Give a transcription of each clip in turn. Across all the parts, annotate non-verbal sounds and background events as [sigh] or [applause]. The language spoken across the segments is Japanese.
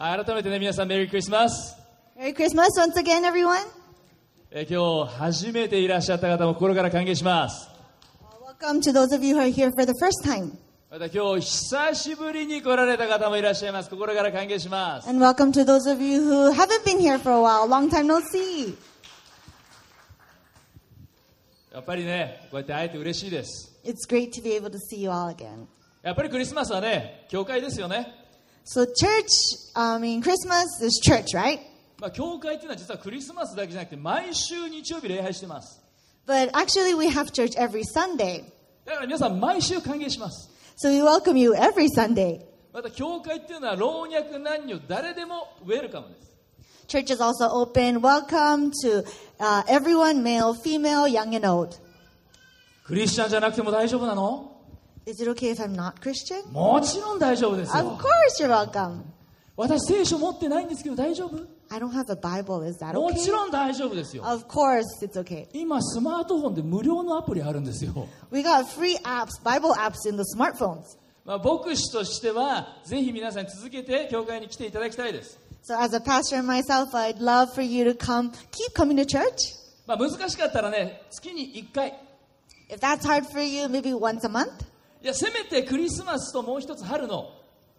改めてね、皆さんメリークリスマス。Merry Christmas once again, everyone. えー今日初めていらっしゃった方も心から歓迎します。Welcome to those of you who are here for the first time. また今日久しぶりに来られた方もいらっしゃいます。心から歓迎します。And welcome to those of you who haven't been here for a while. Long time no see. やっぱりね、こうやって会えて嬉しいです。It's great to be able to see you all again. やっぱりクリスマスはね、教会ですよね。So, church, I mean, Christmas is church, right? まあ、教会っていうのは実はクリスマスだけじゃなくて毎週日曜日礼拝してます。 But actually, we have church every Sunday. だから皆さん毎週歓迎します。 So, we welcome you every Sunday. また教会っていうのは老若男女誰でもウェルカムです。 Church is also open. Welcome to uh, everyone, male, female, young, and old. クリスチャンじゃなくても大丈夫なの Is it okay if I'm not Christian? もちろん大丈夫ですよ Of。course, you're welcome. 私聖書持ってないんですけど大丈夫 I don't have a Bible. Is that も okay? ちろん大丈夫ですよ。Of course, it's okay. 今スマートフォンで無料のアプリあるんですよ。We got free apps, Bible apps in the smartphones. まあ、牧師としてはぜひ皆さん続けて教会に来ていただきたいです。So, as a pastor myself, I'd love for you to come, keep coming to church. まあ、難しかったらね、月に1回。If that's hard for you, maybe once a month. いや、せめてクリスマスともう一つ春の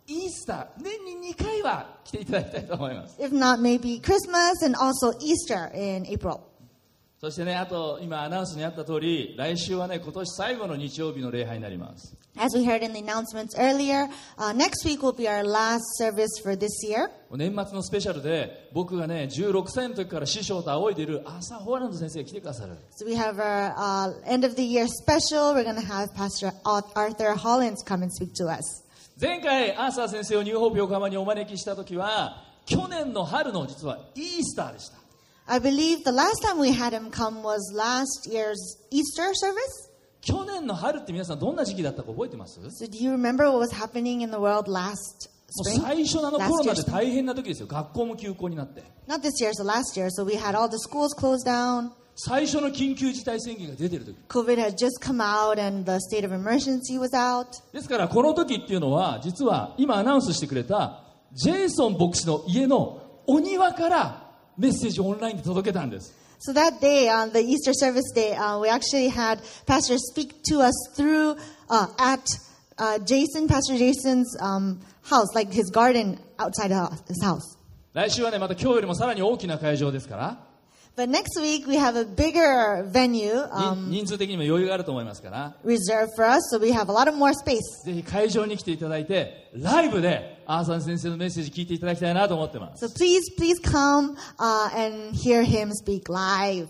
イースター、年に2回は来ていただきたいと思います。If not, maybe Christmas and also Easter in April. そしてね、あと今アナウンスにあった通り、来週はね、今年最後の日曜日の礼拝になります。As we heard in the announcements earlier, uh, next week will be our last service for this year. 年末のスペシャルで、僕がね、16歳の時から師匠と仰いでいるアーサー・ホーランド先生が来てくださる。So we have our uh, end of the year special. We're going to have Pastor Arthur Hollins come and speak to us. 前回アーサー先生をニューホープ横浜にお招きした時は去年の春の実はイースターでした I believe the last time we had him come was last year's Easter service. 去年の春って皆さんどんな時期だったか覚えてますもう So do you remember what was happening in the world last spring? 最初のあのコロナで.大変な時ですよ学校も休校になって Not this year, so last year. So we had all the schools closed down. 最初の緊急事態宣言が出てる時 COVID had just come out and the state of emergency was out. ですからこの時っていうのは実は今アナウンスしてくれたジェイソン牧師の家のお庭からメッセージをオンラインで届けたんです So that day, on the Easter service day, uh, we actually had Pastor speak to us through uh, at uh, Jason, Pastor Jason's um, house, like his garden outside his house. 来週はねまた今日よりもさらに大きな会場ですから But next week we have a bigger venue に um, 人数的にも余裕があると思いますから reserved for us, so we have a lot of more space. ぜひ会場に来ていただいて、ライブでアーサン先生のメッセージ聞いていただきたいなと思ってます。So please, please come uh, and hear him speak live.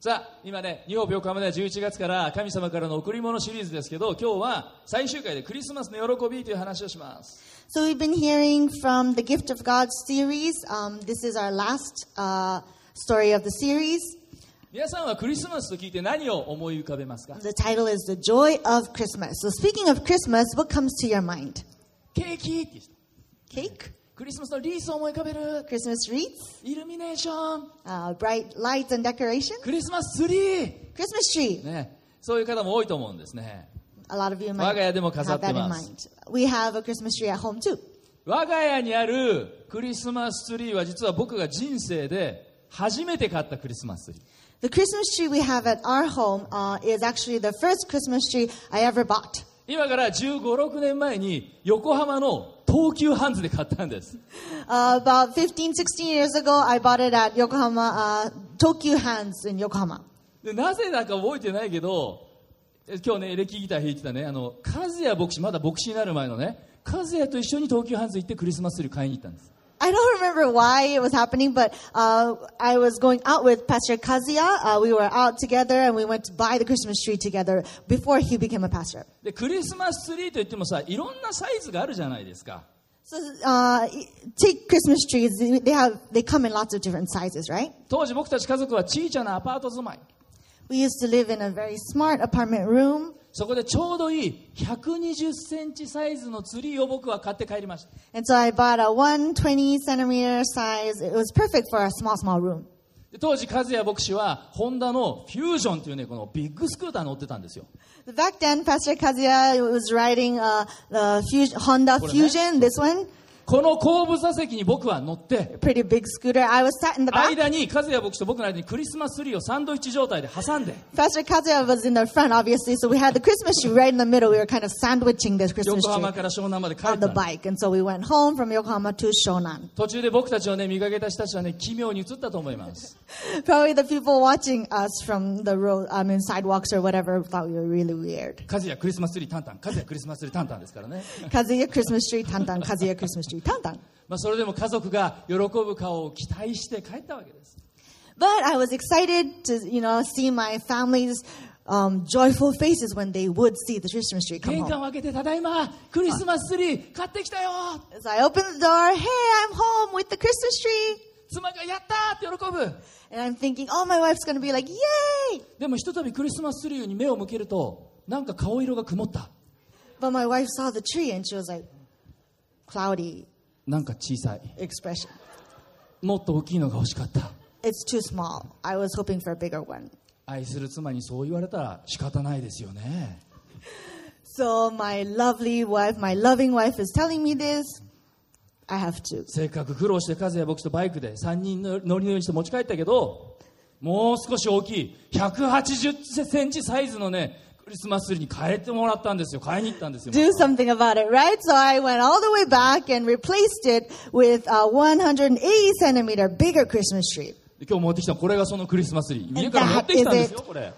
さあ、今ね、日本病館では11月から神様からの贈り物シリーズですけど、今日は最終回でクリスマスの喜びという話をします。So we've been hearing from the Gift of God series. Um, this is our last uh, story of the series. 皆さんはクリスマスと聞いて何を思い浮かべますか The title is The Joy of Christmas. So speaking of Christmas, what comes to your mind? ケーキって人 Cake, クリスマスのリースを思い浮かべる Christmas wreaths, イルミネーション uh, bright lights and decoration, クリスマスツリー Christmas tree. ね、そういう方も多いと思うんですね。A lot of you 我 might が家でも飾 have って that in ます mind. We have a Christmas tree at home too. 我が家にあるクリスマスツリーは実は僕が人生で初めて買ったクリスマスツリー。今から15、6年前に横浜の東急ハンズで買ったんです。なぜなんか覚えてないけど、今日ね、エレキギター弾いてたね、あの、カズ牧師、まだ牧師になる前のね、和也と一緒に東急ハンズ行ってクリスマスツリー買いに行ったんです。I don't remember why it was happening, but uh, I was going out with Pastor Kazuya. Uh, we were out together and we went to buy the Christmas tree together before he became a pastor. で、クリスマスツリーといってもさ、いろんなサイズがあるじゃないですか。 So uh, take Christmas trees; they have they come in lots of different sizes, right? 当時僕たち家族は小さなアパート住まい。 We used to live in a very smart apartment room. そこでちょうどいい120センチサイズのツリーを僕は買って帰りました。So、当時、カズヤ牧師はホンダのフュージョンというね、このビッグスクーター乗ってたんですよ。Back then, Pastor Kazuya was riding a, a Honda Fusion, this one. この後部座席に僕は乗って、pretty big scooter. I was sat in the back. 間に、和也牧師と僕の間にクリスマスツリーをサンドイッチ状態で挟んで、Pastor Kazuya was in the front, obviously, so we had the Christmas tree right in the middle. We were kind of sandwiching the Christmas 横 tree 浜から湘南まで帰っ on た the の bike. And so we went home from Yokohama to Shonan. 途中で僕たちをね、見かけた人たちはね、奇妙に映ったと思います。Probably the people watching us from the road, I mean, sidewalks or whatever thought we were really weird. 和也クリスマスツリータンタン、和也クリスマスツリータンタンですからね。Kazuya Christmas tree, tantan. Kazuya Christmas tree, tantan. まあそれでも家族が喜ぶ顔を期待して帰ったわけです。But I was excited to, you know, see my family's um, joyful faces when they would see the Christmas tree come 玄関 home. を開けて、ただいま、クリスマスツリー買ってきたよ So I opened the door. Hey, I'm home with the Christmas tree. 妻がやったーって喜ぶ And I'm thinking, oh, my wife's going to be like, yay! でもひとたびクリスマスツリーに目を向けると、なんか顔色が曇った。But my wife saw the tree and she was like, cloudy なんか小さい。expression. もっと大きいのが欲しかった。It's too small. I was hoping for a bigger one. 愛する妻にそう言われたら仕方ないですよね。So my lovely wife, my loving wife is telling me this. I have to. せっかく苦労して和也牧師とバイクで3人の乗りのようにして持ち帰ったけど、もう少し大きい180センチサイズのね、クリスマスツリーに変えてもらったんですよ。買いに行ったんですよ。 Do something about it, right? So I went all the way back and replaced it with a 180 centimeter bigger Christmas tree. で今日持ってきたこれがそのクリスマスツリー。家から持ってきたんですよ、これ。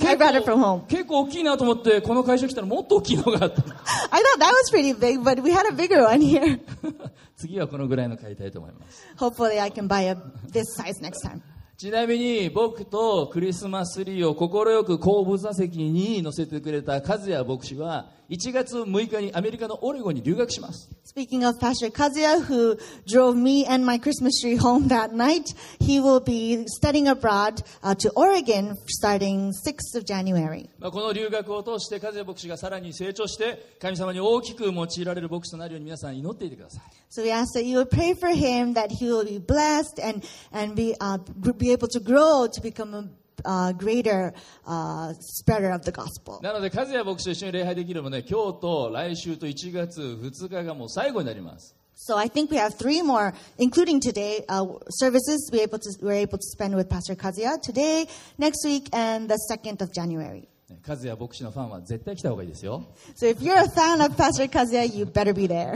I brought it from home. 結構大きいなと思って、この会社来たらもっと大きいのがあった。 I thought that was pretty big, but we had a bigger one here. [laughs] 次はこのぐらいの買いたいと思います。 Hopefully I can buy a this size next time. ちなみに僕とクリスマスツリーを快く後部座席に乗せてくれた和也牧師は1月6日にアメリカのオレゴンに留学します。Speaking of Pastor Kazuya, who drove me and my Christmas tree home that night, he will be studying abroad uh, to Oregon starting 6th of January. まあ、この留学を通して和也牧師がさらに成長して神様に大きく用いられる牧師となるように皆さん祈っていてください。So we ask that you would pray for him, that he will be blessed and, and be, uh, be able to grow to become a uh, greater uh, spreader of the gospel. なので和也牧師と一緒に礼拝できるのもね今日と来週と1月2日がもう最後になります。 So I think we have three more, including today, uh, services we able to, we're able to spend with Pastor Kazuya today, next week, and the 2nd of January. ね和也牧師のファンは絶対来た方がいいですよ。 So if you're a fan of Pastor Kazuya, you better be there.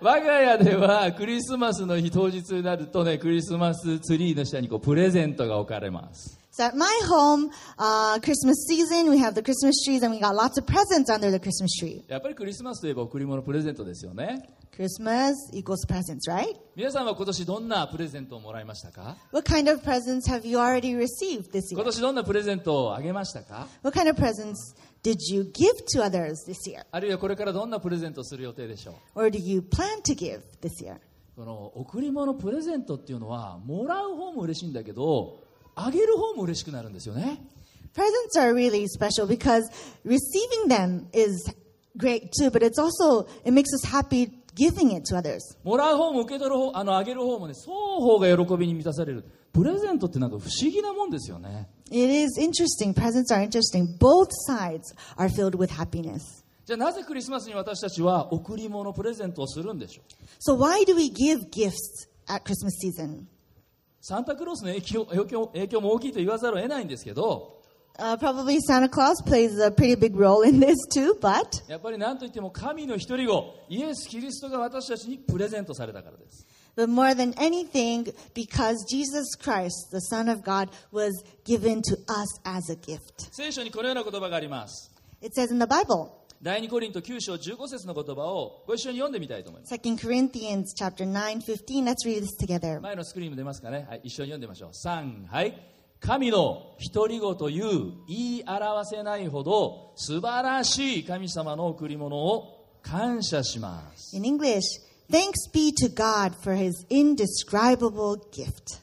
我が家ではクリスマスの日当日になるとねクリスマスツリーの下にこうプレゼントが置かれます So at my home, uh, Christmas season, we have the Christmas trees and we got lots of presents under the Christmas tree. やっぱりクリスマスといえば贈り物プレゼントですよね Christmas equals presents, right? 皆さんは今年どんなプレゼントをもらいましたか What kind of presents have you already received this 今 year? 年どんなプレゼントをあげましたか What kind of presents did you give to others this year? あるいはこれからどんなプレゼントをする予定でしょう Or do you plan to give this year? この贈り物プレゼントっていうのはもらう方も嬉しいんだけどあげる方も嬉しくなるんですよね Presents are really special because receiving them is great too, but it's also, it makes us happy giving it to others. もらう方も受け取る方あのあげる方もね双方が喜びに満たされるプレゼントってなんか不思議なもんですよね It is interesting. Presents are interesting. Both sides are filled with happiness. じゃあなぜクリスマスに私たちは贈り物プレゼントをするんでしょう So why do we give gifts at Christmas season? サンタクロースの影響影響影響も大きいと言わざるを得ないんですけど Uh, probably Santa Claus plays a pretty big role in this too, but やっぱり何といっても神の一人子イエス・キリストが私たちにプレゼントされたからです but more than anything, because Jesus Christ, the Son of God, was given to us as a gift. 聖書にこのような言葉があります It says in the Bible, 第2コリント9章15節の言葉をご一緒に読んでみたいと思います2 Corinthians chapter 9, 15. Let's read this together. 前のスクリーンも出ますかね、はい、一緒に読んでみましょう3はい神の独り子という言い表せないほど素晴らしい神様の贈り物を感謝します In English, thanks be to God for his indescribable gift.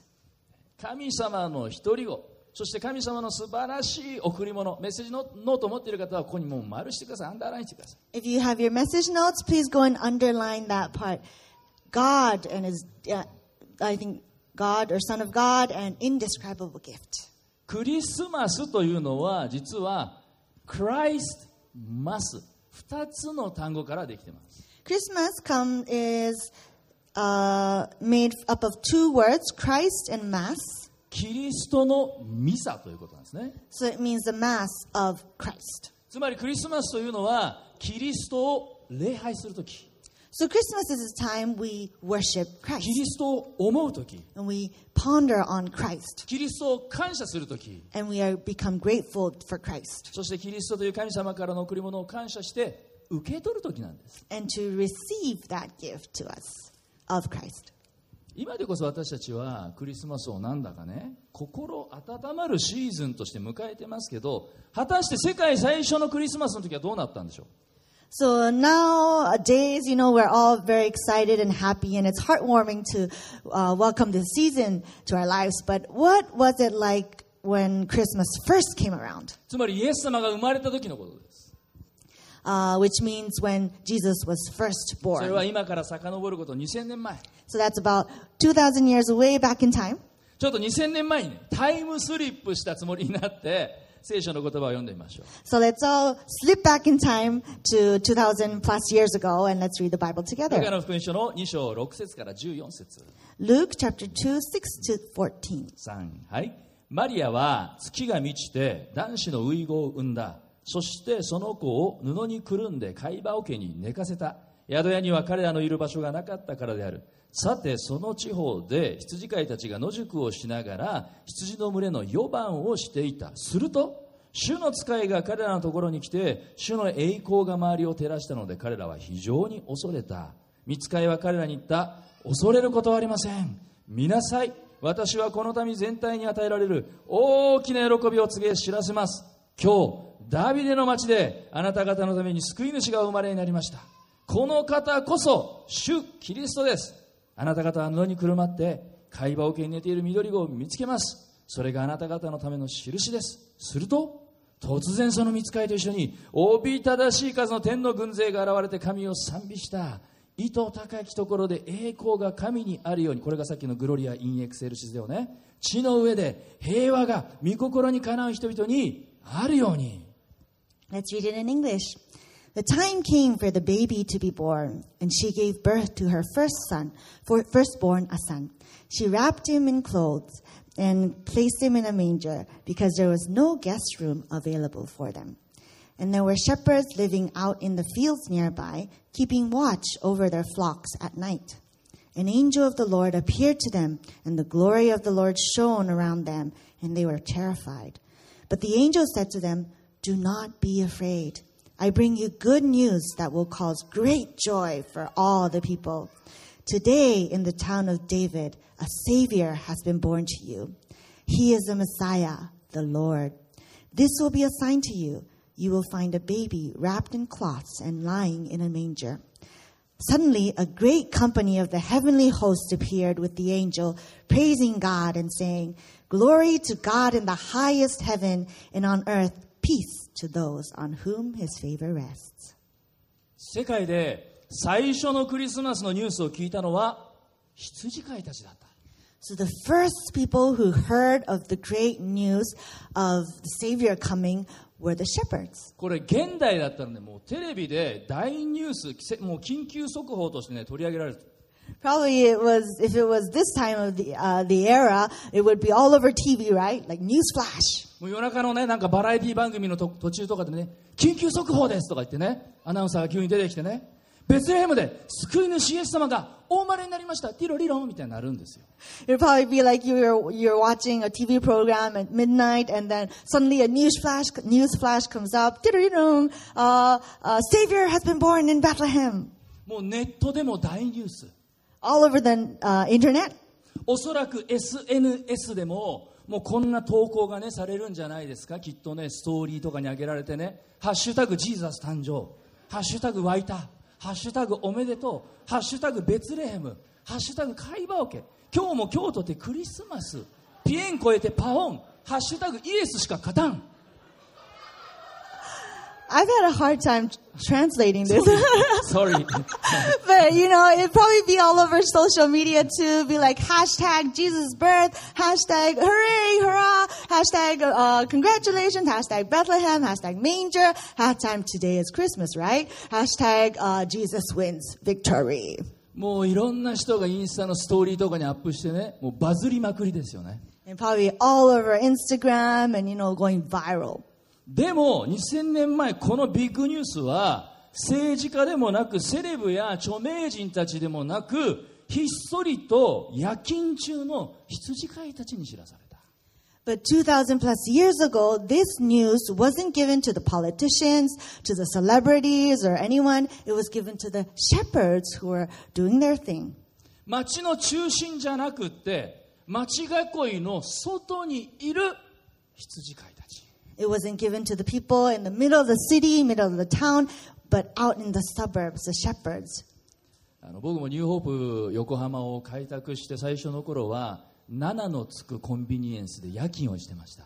神様の独り子そして神様の素晴らしい贈り物メッセージノノートを持っている方はここにもう丸してくださいアンダーラインしてください If you have your message notes, please go and underline that part. God and his, uh, I think, God or Son of God and indescribable gift. クリスマスというのは実は Christ must 2つの単語からできてます Christmas come is uh, made up of two words, Christ and Mass. キリストのミサということなんですね So it means the Mass of Christ. つまりクリスマスというのはキリストを礼拝するとき So Christmas is a time we worship キ Christ リストを思うとき and we ponder on Christ キリストを感謝するとき and we are become grateful for Christ そしてキリストという神様からの贈り物を感謝して受け取るときなんです and to receive that gift to us of Christ. 今でこそ私たちはクリスマスをなんだかね心温まるシーズンとして迎えてますけど果たして世界最初のクリスマスの時はどうなったんでしょう So nowadays, you know, we're all very excited and happy, and it's heartwarming to uh, welcome this season to our lives. But what was it like when Christmas first came around? つまりイエス様が生まれた時のことです Uh, which means when Jesus was first それは born. 今から遡ること2000年前 So that's about 2,000 years way back in time. ちょっと2000年前にねタイムスリップしたつもりになって聖書の言葉を読んでみましょう So let's all slip back in time to 2,000 plus years ago and let's read the Bible ルカ together. の福音書の2章6節から14節 Luke chapter 2, 6 to 14. 3はいマリアは月が満ちて男子の遺語を産んだそしてその子を布にくるんで貝羽桶に寝かせた。宿屋には彼らのいる場所がなかったからである。さてその地方で羊飼いたちが野宿をしながら羊の群れの予番をしていた。すると主の使いが彼らのところに来て主の栄光が周りを照らしたので彼らは非常に恐れた。見つかいは彼らに言った。恐れることはありません。見なさい。私はこの民全体に与えられる大きな喜びを告げ知らせます。今日ダビデの町であなた方のために救い主がお生まれになりました。この方こそ主キリストです。あなた方は布にくるまって貝羽桶に寝ている緑子を見つけます。それがあなた方のための印です。すると突然その見つかいと一緒におびただしい数の天の軍勢が現れて神を賛美した。意図高きところで栄光が神にあるように。これがさっきのグロリア・インエクセルシスだよね。地の上で平和が御心にかなう人々にあるように。Let's read it in English. The time came for the baby to be born, and she gave birth to her first son, for firstborn a son. She wrapped him in clothes and placed him in a manger because there was no guest room available for them. And there were shepherds living out in the fields nearby, keeping watch over their flocks at night. An angel of the Lord appeared to them, and the glory of the Lord shone around them, and they were terrified. But the angel said to them, Do not be afraid. I bring you good news that will cause great joy for all the people. Today, in the town of David, a Savior has been born to you. He is the Messiah, the Lord. This will be a sign to you. You will find a baby wrapped in cloths and lying in a manger. Suddenly, a great company of the heavenly host appeared with the angel, praising God and saying, Glory to God in the highest heaven, and on earth, peace to those on whom his favor rests. 世界で最初のクリスマスのニュースを聞いたのは羊飼いたちだった So the first people who heard of the great news of the Savior coming were the shepherds. これ現代だったらねもうテレビで大ニュースせもう緊急速報としてね取り上げられる Probably it was, if it was this time of the, uh, the era, it would be all over TV, right? Like news flash. もう夜中のねなんかバラエティ番組のと途中とかでね緊急速報ですとか言ってねアナウンサーが急に出てきてねベツレヘムで救い主イエス様がお生まれになりましたティロリロンみたいになるんですよ It'd probably be like you're, you're watching a TV program at midnight and then suddenly a news flash, news flash comes up. Uh, uh, Savior has been born in Bethlehem. もうネットでも大ニュース All over the uh, internet. おそらく SNS でももうこんな投稿がねされるんじゃないですか？きっとねストーリーとかに挙げられてね「ハッシュタグジーザス誕生」「ハッシュタグ湧いた」「ハッシュタグおめでとう」「ハッシュタグベツレヘム」「ハッシュタグ会話オケ」今日も京都ってクリスマス。ピエン超えてパオン。ハッシュタグイエスしか勝たん。I've had a hard time translating this. Sorry. [laughs] but you know, it'd probably be all over social media too. Be like hashtag Jesus birth, hashtag hooray, hurrah, hashtag uh, congratulations, hashtag Bethlehem, hashtag manger, hashtag today is Christmas, right? Hashtag uh, Jesus wins victory. もういろんな人がインスタのストーリーとかにアップしてね、もうバズりまくりですよね。 And probably all over Instagram and you know going viral. でも2000年前このビッグニュースは政治家でもなくセレブや著名人たちでもなくひっそりと夜勤中の羊飼いたちに知らされた But 2,000 plus years ago, this news wasn't given to the politicians, to the celebrities, or anyone. It was given to the shepherds who were doing their thing. 町の中心じゃなくって町囲いの外にいる羊飼いたち It wasn't given to the people in the middle of the city, middle of the town, but out in the suburbs, the shepherds. あの僕もニューホープ横浜を開拓して最初の頃は7のつくコンビニエンスで夜勤をしてました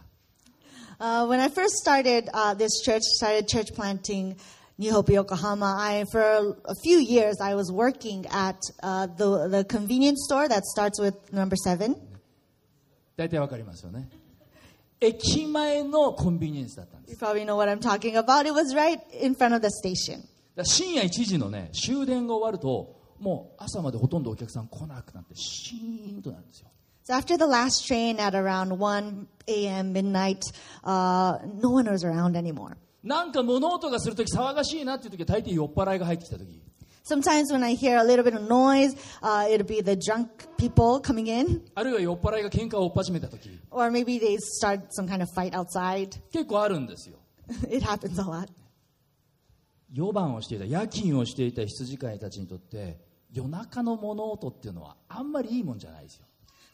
Uh, when I first started uh, this church, started church planting New Hope Yokohama, I, for a few years, I was working at uh, the, the convenience store that starts with number seven. [laughs] 大体わかりますよね 駅前のコンビニエンスだったんです。深夜1時の、ね、終電が終わると、もう朝までほとんどお客さん来なくなって、シーンとなるんですよ。なんか物音がすると、騒がしいなっていうと大抵酔っ払いが入ってきたと。Sometimes when I hear a little bit of noise, uh, it'll be the drunk people coming in, あるいは酔っ払いが喧嘩を追っ始めた時 or maybe they start some kind of fight outside. 結[laughs] 構あるんですよ it happens a lot. 夜番をしていた夜勤をしていた羊飼いたちにとって夜中の物音っていうのはあんまりいいもんじゃないですよ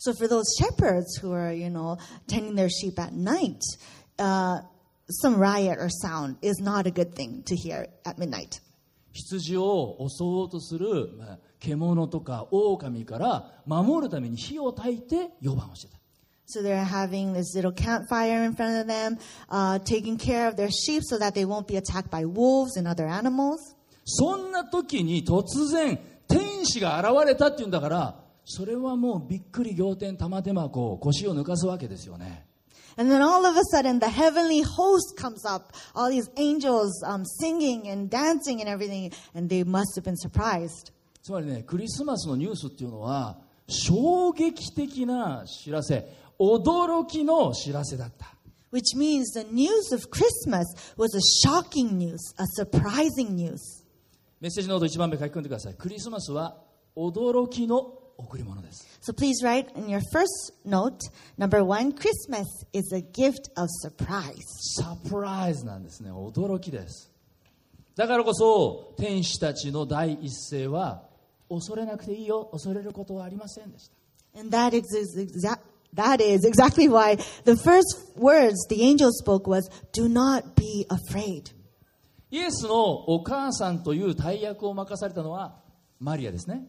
So for those shepherds who are, you know, tending their sheep at night, uh, some riot or sound is not a good thing to hear at midnight. 羊を襲おうとする、まあ、獣とか狼から守るために火を焚いて夜番をしてた So they're having this little campfire in front of them, uh, taking care of their sheep so that they won't be attacked by wolves and other animals. そんな時に突然天使が現れたっていうんだからそれはもうびっくり仰天玉手箱腰を抜かすわけですよね And then all of a sudden, the heavenly host comes up, all these angels um, singing and dancing and everything, and they must have been surprised. つまりねクリスマスのニュースっていうのは衝撃的な知らせ驚きの知らせだった Which means the news of Christmas was a shocking news, a surprising news. メッセージノート1番目書き込んでくださいクリスマスは驚きの 贈り物です So please write in your first note, number one, Christmas is a gift of surprise. サプライズなんですね驚きですだからこそ天使たちの第一声は恐れなくていいよ恐れることはありませんでした And that is, exa- that is exactly why the first words the angel spoke was, do not be afraid. イエスのお母さんという大役を任されたのはマリアですね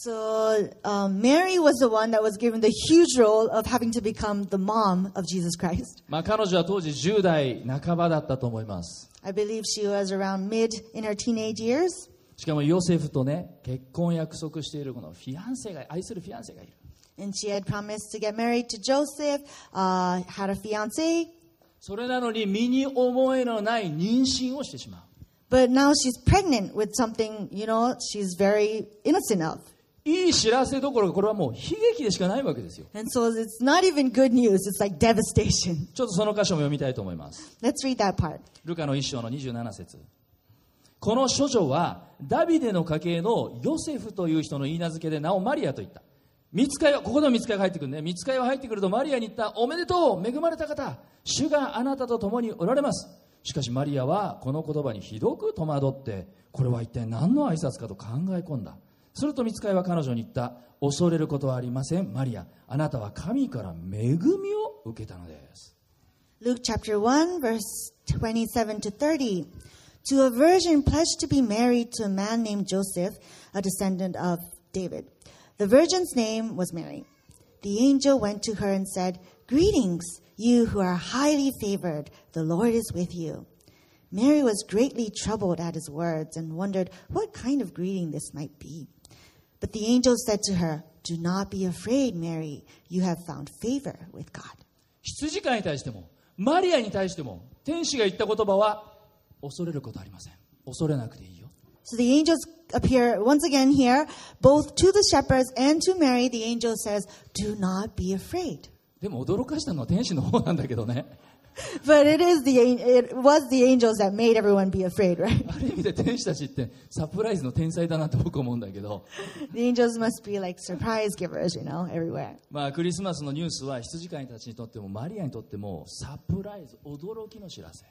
So um, Mary was the one that was given the huge role of having to become the mom of Jesus Christ. まあ彼女は当時10代半ばだったと思います I believe she was around mid in her teenage years. しかもヨセフとね結婚を約束しているこのフィアンセが愛するフィアンセがいる And she had promised to get married to Joseph, uh, had a fiance, それなのに身に覚えのない妊娠をしてしまう but now she's pregnant with something, you know, she's very innocent of. いい知らせどころかこれはもう悲劇でしかないわけですよ。And so it's not even good news, it's like devastation. ちょっとその箇所も読みたいと思います。Let's read that part. ルカの一章の27節。この処女はダビデの家系のヨセフという人の言い名付けで名をマリアと言った。見つかいはここでも見つかいが入ってくるね。見つかいは入ってくるとマリアに言ったおめでとう恵まれた方主があなたと共におられます。しかしマリアはこの言葉にひどく戸惑ってこれは一体何の挨拶かと考え込んだすると見つかいは彼女に言った恐れることはありませんマリアあなたは神から恵みを受けたのです Luke chapter 1, verse 27 to 30. To a virgin pledged to be married to a man named Joseph, a descendant of David. The virgin's name was Mary. The angel went to her and said, Greetings, you who are highly favored, the Lord is with you. Mary was greatly troubled at his words and wondered what kind of greeting this might be. But the angel said to her, Do not be afraid, Mary. You have found favor with God. 羊飼いに対してもマリアに対しても天使が言った言葉は恐れることはありません恐れなくていいよ So the angels appear once again here, both to the shepherds and to Mary. The angel says, Do not be afraid. でも驚かしたのは天使の方なんだけどね But it is the it was the angels that made everyone be afraid, right? ある意味で天使たちってサプライズの天才だなと僕思うんだけど The angels must be like surprise givers, you know, everywhere. まあクリスマスのニュースは羊飼いたちにとってもマリアにとってもサプライズ驚きの知らせ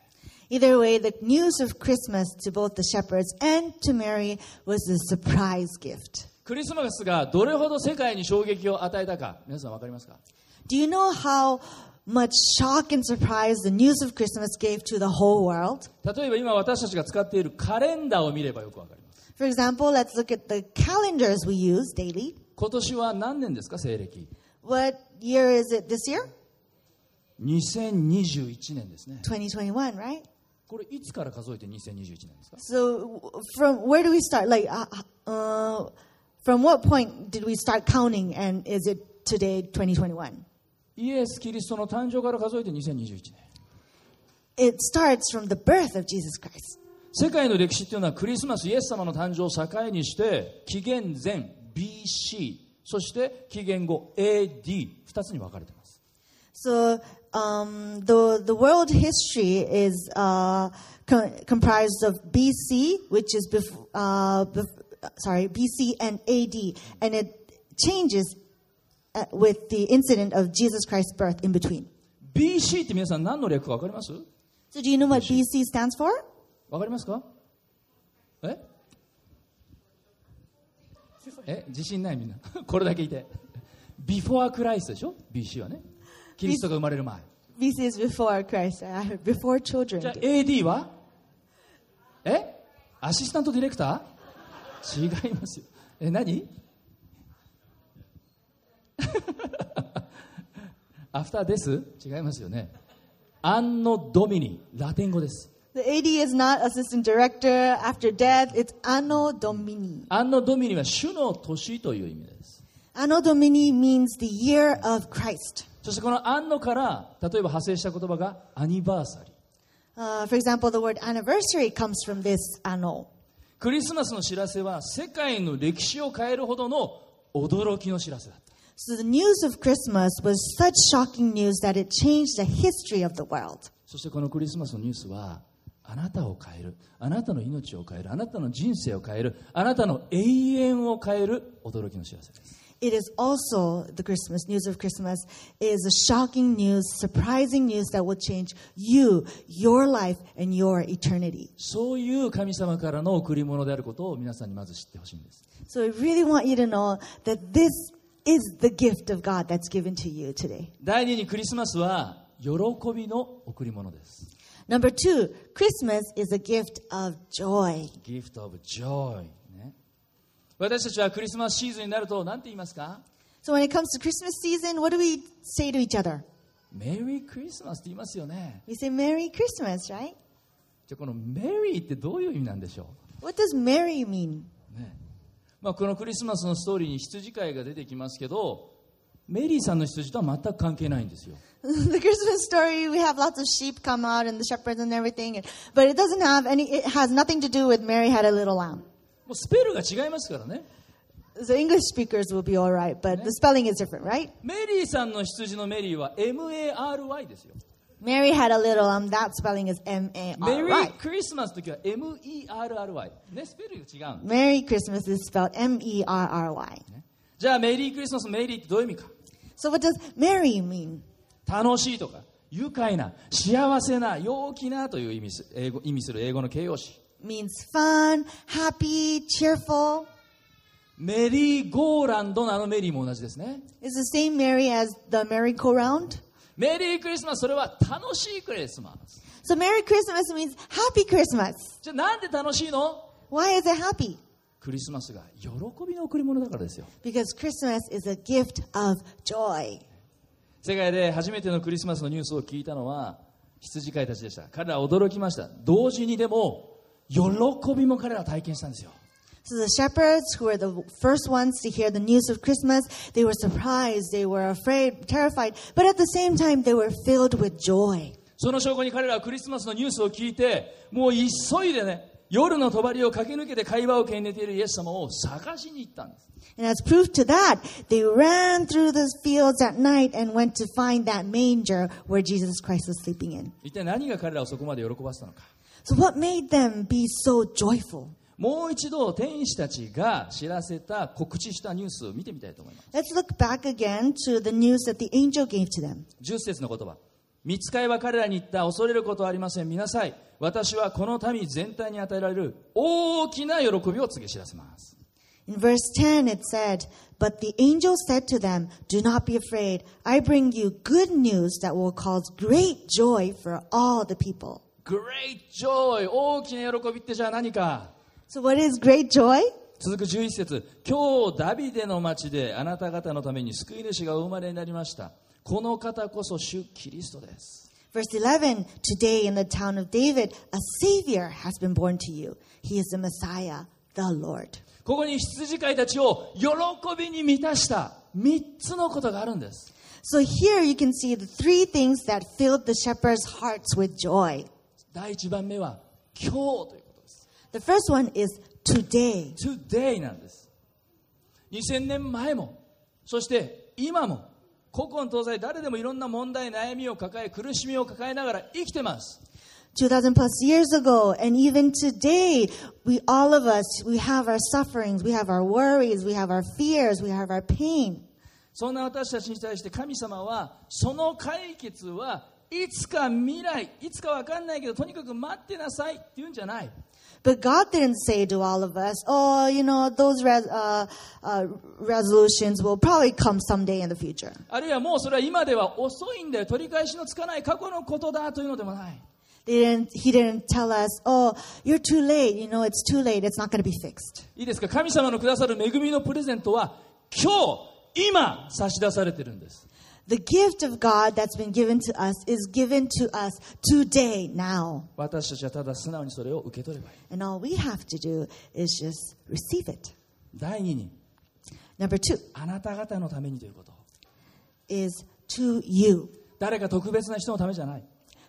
Either way, the news of Christmas to both the shepherds and to Mary was a surprise gift. クリスマスがどれほど世界に衝撃を与えたか皆さん分かりますか Do you know how much shock and surprise the news of Christmas gave to the whole world? 例えば今私たちが使っているカレンダーを見ればよく分かります For example, let's look at the calendars we use daily. 今年は何年ですか西暦 What year is it this year? 2021年ですね2021, right? これいつから数えて2021年ですか So, w- from where do we start? Like, uh, uh, from what point did we start counting, and is it today 2021? イエス・キリストの誕生から数えて2021年 It starts from the birth of Jesus Christ. 世界の歴史っていうのはクリスマスイエス様の誕生を境にして紀元前 BC そして紀元後 AD2 つに分かれています So, um, the the world history is uh, co- comprised of BC, which is bef- uh, bef- sorry BC and AD, and it changes uh, with the incident of Jesus Christ's birth in between. BC って皆さん何の略か分かります So, do you know what BC stands for? 分かりますかええ自信ないみんなこれだけいて Before Christ でしょ BC はねキリストが生まれる前 BC is before Christ, uh, before じゃあ children. AD はえアシスタントディレクター違いますよえ何アフターです？違いますよね。アンノドミニ、ラテン語です。The AD is not assistant director after death, it's アノドミニ。アノドミニは主の年という意味です。アノドミニ means the year of。そしてこのアンノから、例えば派生した言葉がアニバーサリー。Uh, for example, クリスマスの知らせは世界の歴史を変えるほどの驚きの知らせだ。So the news of Christmas was such shocking news that it changed the history of the world. そしてこのクリスマスのニュースはあなたを変えるあなたの命を変えるあなたの人生を変えるあなたの永遠を変える驚きの知らせです It is also the Christmas news of Christmas is a shocking news, surprising news that will change you, your life, and your eternity. そういう神様からの贈り物であることを皆さんにまず知ってほしいんです So I really want you to know that this is the gift of God that's given to you today. 第二にクリスマスは喜びの贈り物です Number two, Christmas is a gift of joy. Gift of joy、ね、私たちはクリスマスシーズンになると何て言いますか So when it comes to Christmas season, what do we say to each other? メリークリスマスって言いますよね We say Merry Christmas, right? じゃあこのメリーってどういう意味なんでしょ What does Merry mean? う、ねまあ、このクリスマスのストーリーに羊飼いが出てきますけどメリーさんの羊とは全く関係ないんですよ the Christmas story, we have lots of sheep come out and the shepherds and everything, but it doesn't have any, it has nothing to do with Mary had a little lamb. もうスペルが違いますからね The English speakers will be all right, but the spelling is different, right? メリーさんの羊のメリーは MARY ですよメリークリスマスの時は MERRY。ね、スペルが違う。メリークリスマス is spelled MERRY。じゃあ、メリークリスマス、メリーってどういう意味か ?So what does Mary mean? 楽しいとか、愉快な、幸せな、陽気なという意味す,英語意味する英語の形容詞。means fun, happy, cheerful. メリーゴーランドのあのメリーも同じですね。is the same Mary as the merry go round? メリークリスマスそれは楽しいクリスマス。So Merry Christmas means Happy Christmas. じゃあなんで楽しいの？Why is it happy? クリスマスが喜びの贈り物だからですよ。Because Christmas is a gift of joy. 世界で初めてのクリスマスのニュースを聞いたのは羊飼いたちでした。彼らは驚きました。同時にでも喜びも彼らは体験したんですよ So the shepherds, who were the first ones to hear the news of Christmas, they were surprised, they were afraid, terrified, but at the same time, they were filled with joy. その証拠に彼らはクリスマスのニュースを聞いてもう急いでね夜の帳を駆け抜けて会話を受けているイエス様を探しに行ったんです And as proof to that, they ran through the fields at night and went to find that manger where Jesus Christ was sleeping in. 一体何が彼らをそこまで喜ばせたのか So what made them be so joyful? もう一度天使たちが知らせた告知したニュースを見てみたいと思います Let's look back again to the news that the angel gave to them. 10節の言葉見つかいは彼らに言った恐れることはありません見なさい私はこの民全体に与えられる大きな喜びを告げ知らせます In verse 10, it said, But the angel said to them, Do not be afraid. I bring you good news that will cause great joy for all the people. Great joy 大きな喜びってじゃあ何か So, what is great joy? 続く11節今日ダビデの町であなた方のために救い主がお生まれになりましたこの方こそ主キリストです Verse 11 Today in the town of David, a Savior has been born to you. He is the Messiah, the Lord. ここに羊飼いたちを喜びに満たした3つのことがあるんです So, here you can see the three things that filled the shepherds' hearts with joy. 第1番目は今日という The first one is today. Today なんです2000年前もそして今も古今東西誰でもいろんな問題悩みを抱え苦しみを抱えながら生きてます2000 plus years ago and even today we all of us we have our sufferings we have our worries we have our fears we have our pain そんな私たちに対して神様はその解決はいつか未来いつか分かんないけどとにかく待ってなさいって言うんじゃない but god didn't say to all of us oh you know those res- uh, uh, resolutions will probably come someday in the future あるいはもうそれは今では遅いんだよ取り返しのつかない過去のことだというのでもない they didn't, he didn't tell us oh you're too late you know it's too late it's not going to be fixed いいですか神様のくださる恵みのプレゼントは今日今差し出されてるんです the gift of god that's been given to us is given to us today now 私たちはただ素直にそれを受け取ればいい and all we have to do is just receive it 第二に number two あなた方のためにということ is to you, 誰か特別な人のためじゃない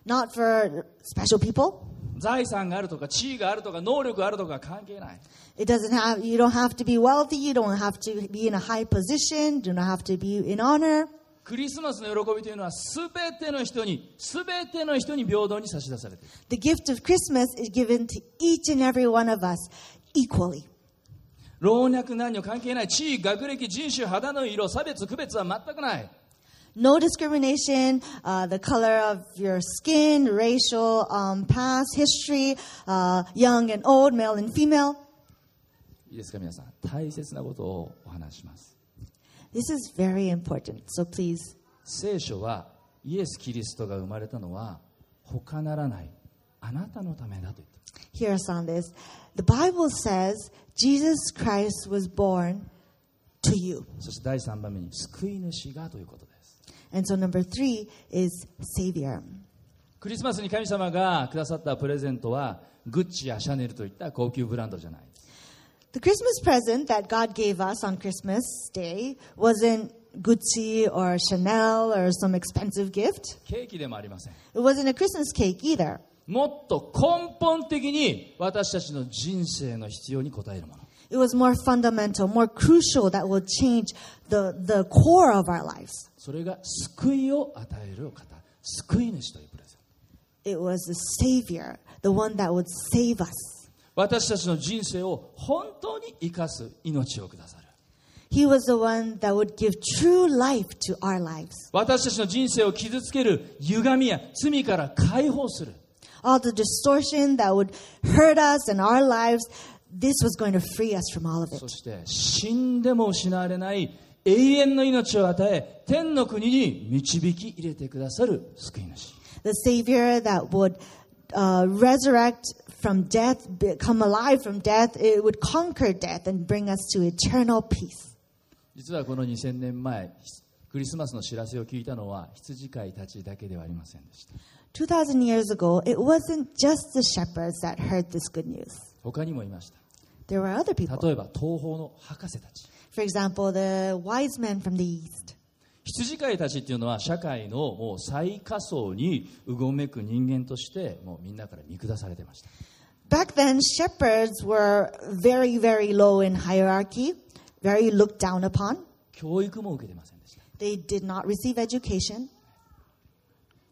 not for special people. 財産があるとか地位があるとか能力があるとか関係ない It doesn't have, you don't have to be wealthy, you don't have to be in a high position, do not have to be in honor. クリスマスの喜びというのは全ての人に全ての人に平等に差し出されている The gift of Christmas is given to each and every one of us equally. 老若男女関係ない地位学歴人種肌の色差別区別は全くない No discrimination, uh, the color of your skin, racial um, past, history, uh, young and old, male and female. いいですか皆さん大切なことをお話しします This is very important, so please 聖書はイエス・キリストが生まれたのは他ならないあなたのためだと言った hear us on this. The Bible says Jesus Christ was born to you. そして第3番目に救い主がということです And so number three is Savior. クリスマスに神様がくださったプレゼントはグッチやシャネルといった高級ブランドじゃない The Christmas present that God gave us on Christmas Day wasn't Gucci or Chanel or some expensive gift. ケーキでもありません It wasn't a Christmas cake either. もっと根本的に私たちの人生の必要に応えるもの It was more fundamental, more crucial that will change the, the core of our lives. それが救いを与える方救い主というプレゼント It was the Savior, the one that would save us. 私たちの人生を本当に生かす命をくださる。私たちの人生を傷つける歪みや罪から解放する。そして死んでも失われない永遠の命を与え、天の国に導き入れてくださる救い主。The from death, become alive from death, it would conquer death and bring us to eternal peace. 実はこの2000年前クリスマスの知らせを聞いたのは羊飼いたちだけではありませんでした2,000 years ago, it wasn't just the shepherds that heard this good news. 他にもいました There were other people. 例えば東方の博士たち For example, the wise men from the east. 羊飼いたちっていうのは社会のもう最下層にうごめく人間としてもうみんなから見下されてました Back then, shepherds were very, very low in hierarchy, very looked down upon. 教育も受けてませんでした They did not receive education.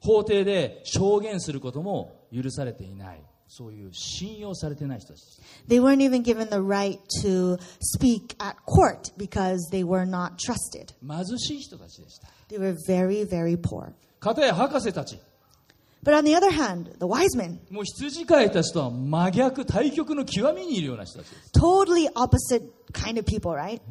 法廷で証言することも許されていないそういう信用されてない人たちです They weren't even given the right to speak at court because they were not trusted. 貧しい人たちでした They were very, very poor. かたや博士たち But on the other hand, the wise men, もう羊飼いたちとは真逆対極の極みにいるような人たちです totally opposite kind of people, right?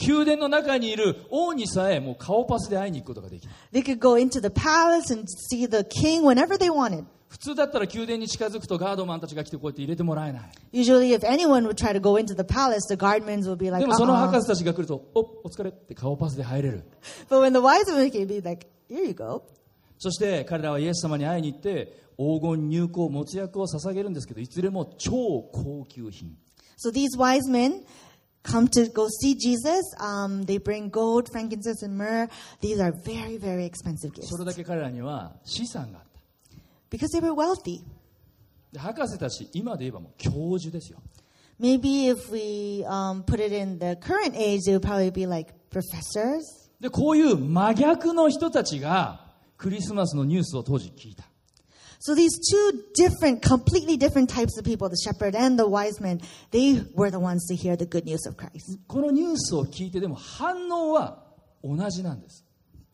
宮殿の中にいる王にさえもう顔パスで会いに行くことができない They could go into the palace and see the king whenever they wanted. 普通だったら宮殿に近づくとガードマンたちが来てこうやって入れてもらえない Usually, if anyone would try to go into the palace, the guardmen would be like, でもその博 uh-uh. 士たちが来るとおお疲れって顔パスで入れる But when the wise men came, they'd be like, here you go. そして彼らはイエス様に会いに行って黄金入香没薬を捧げるんですけどいずれも超高級品 So these wise men come to go see Jesus. Um, they bring gold, frankincense, and myrrh. These are very, very expensive gifts それだけ彼らには資産があった because they were wealthy. で博士たち今で言えばもう教授ですよ Maybe if we um, put it in the current age, they would probably be like professors. でこういう真逆の人たちがクリスマスのニュースを当時聞いた So these two different, completely different types of people, the shepherd and the wise men, they were the ones to hear the good news of Christ. このニュースを聞いてでも反応は同じなんです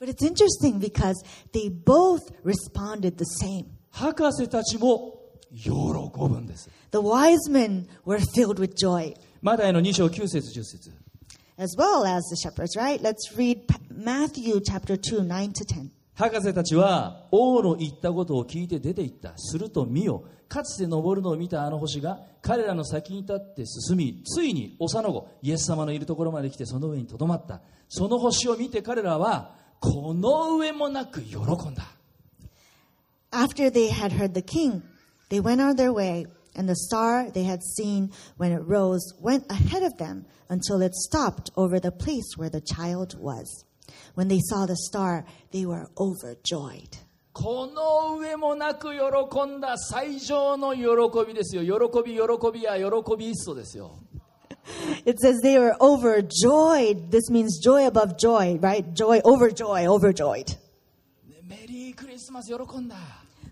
But it's interesting because they both responded the same. 博士たちも喜ぶんです The wise men were filled with joy, マダイの2章9節10節 as well as the shepherds, right? Let's read Matthew chapter 2, 9 to 10. 博士たちは王の言ったことを聞いて出て行ったすると見よかつて昇るのを見たあの星が彼らの先に立って進みついに幼子イエス様のいるところまで来てその上にとどまったその星を見て彼らはこの上もなく喜んだ After they had heard the king, they went on their way, and the star they had seen when it rose went ahead of them until it stopped over the place where the child was. When they saw the star, they were overjoyed. この上もなく喜んだ最上の喜びですよ喜び喜びや喜び一層ですよ It says they were overjoyed. This means joy above joy, right? Joy over joy, overjoyed. メリークリスマス喜んだ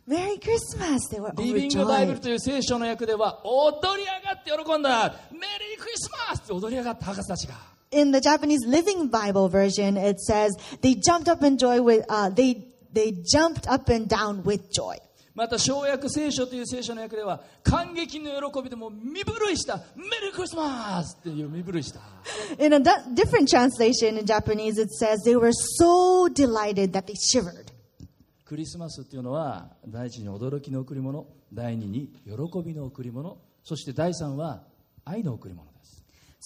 Merry Christmas. They were リビングバイブル overjoyed. という聖書の訳では踊り上がって喜んだメリークリスマスって踊り上がった博士たちが In the Japanese Living Bible version, it says they jumped up in joy with, uh, they, they jumped up and down with joy. また小約聖書という聖書の訳では感激の喜びでもう身震いしたメリークリスマスっていう身震いした In a di- different translation in Japanese, it says they were so delighted that they shivered. クリスマスっていうのは第一に驚きの贈り物第二に喜びの贈り物そして第三は愛の贈り物です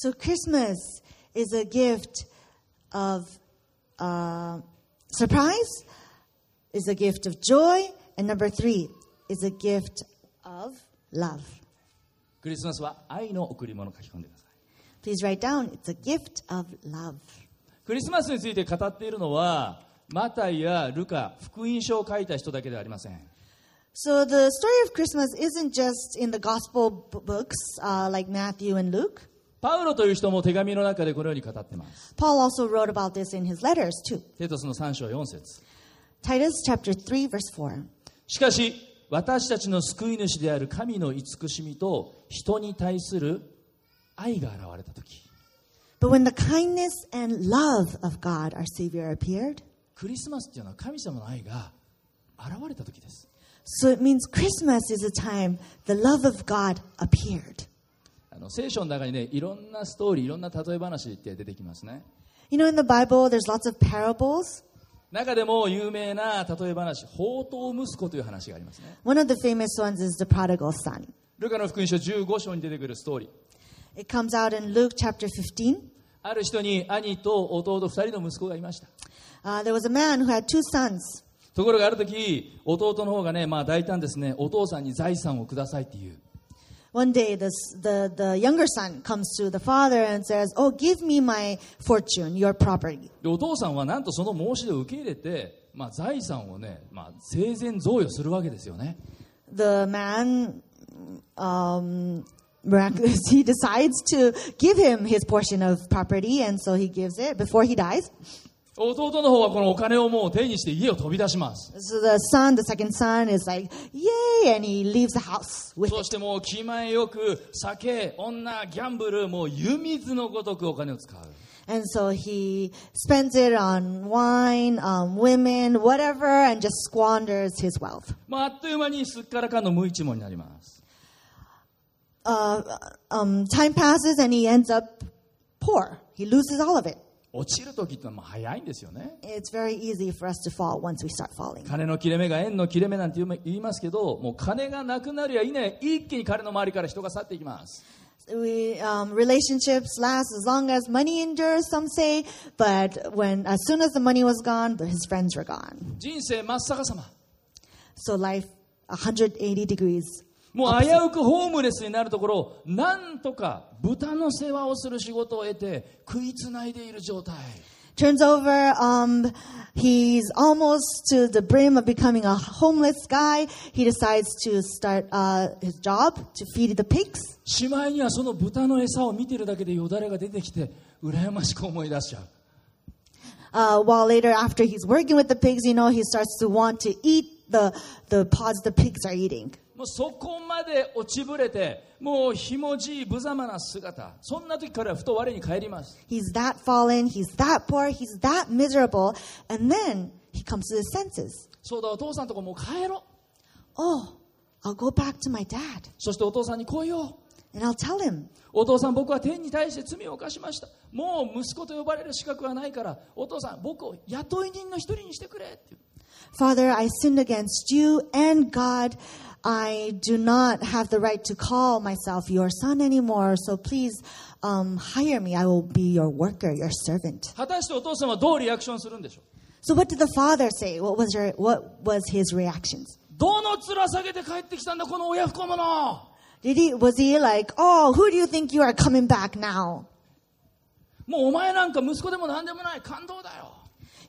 So Christmas is a gift of uh, surprise, is a gift of joy, and number three is a gift of love. クリスマスは愛の贈り物を書き込んでください Please write down, it's a gift of love. クリスマスについて語っているのはマタイやルカ福音書を書いた人だけではありません So the story of Christmas isn't just in the gospel b- books uh, like Matthew and Luke. パウロという人も手紙の中でこのように語っています Paul also wrote about this in his letters too. テトスの3章4節 Titus chapter 3 verse 4. しかし私たちの救い主である神の慈しみと人に対する愛が現れた時 But when the kindness and love of God, our Savior, appeared, クリスマスっていうのは神様の愛が現れた時です so it means Christmas is a time the love of God appeared. あの聖書の中にねいろんなストーリーいろんな例え話って出てきますね You know, in the Bible, there's lots of parables. 中でも有名な例え話宝刀息子という話がありますね One of the famous ones is the prodigal son. ルカの福音書15章に出てくるストーリー It comes out in Luke chapter 15. ある人に兄と弟2人の息子がいました Uh, there was a man who had two sons. ところがある時弟の方がねまあ大胆ですねお父さんに財産をくださいって言う One day, this, the, the younger son comes to the father and says, Oh, give me my fortune, your property. でお父さんはなんとその申し出を受け入れて、まあ、財産をね、まあ、生前贈与するわけですよね The man, um, miraculously, he [laughs] decides to give him his portion of property, and so he gives it before he dies. 弟の方はこのお金をもう手にして家を飛び出します So the son, the second son, is like, Yay! And he leaves the house with そ it. してもう気前よく酒女ギャンブルもう湯水のごとくお金を使う And so he spends it on wine, um, women, whatever, and just squanders his wealth. まあ、あっという間にすっからかんの無一文になります Uh, um, time passes and he ends up poor. He loses all of it. 落ちる時ってのは早いんですよね It's very easy for us to fall once we start falling. 金の切れ目が縁の切れ目なんて言いますけどもう金がなくなるやいない一気に彼の周りから人が去っていきます We, um, relationships last as long as money endures, some say, but when as soon as the money was gone, his friends were gone. So life 180 degrees. もう危うくホームレスになるところをなんとか豚の世話をする仕事を得て食いつないでいる状態 Turns over, um, he's almost to the brim of becoming a homeless guy. He decides to start uh, his job to feed the pigs. しまいにはその豚の餌を見てるだけでよだれが出てきて羨ましく思い出しちゃう Uh, while later, after he's working with the pigs, you know, he starts to want to eat the, the pods the pigs are eating. もうそこまで落ちぶれてもうひもじい無様な姿そんな時からふと我に返ります He's that fallen, he's that poor, he's that miserable, and then he comes to his senses. そうだお父さんとこもう帰ろう Oh, I'll go back to my dad そしてお父さんにこう言おう and I'll tell him, お父さん僕は天に対して罪を犯しましたもう息子と呼ばれる資格はないからお父さん僕を雇い人の一人にしてくれって Father, I sinned against you and God. I do not have the right to call myself your son anymore, so please um, hire me. I will be your worker, your servant. 果たしてお父さんはどうリアクションするんでしょう So what did the father say? What was, your, what was his reactions? どの面下げて帰ってきたんだこの親不孝者 Did he, was he like, oh, who do you think you are coming back now? もうお前なんか息子でも何でもない感動だよ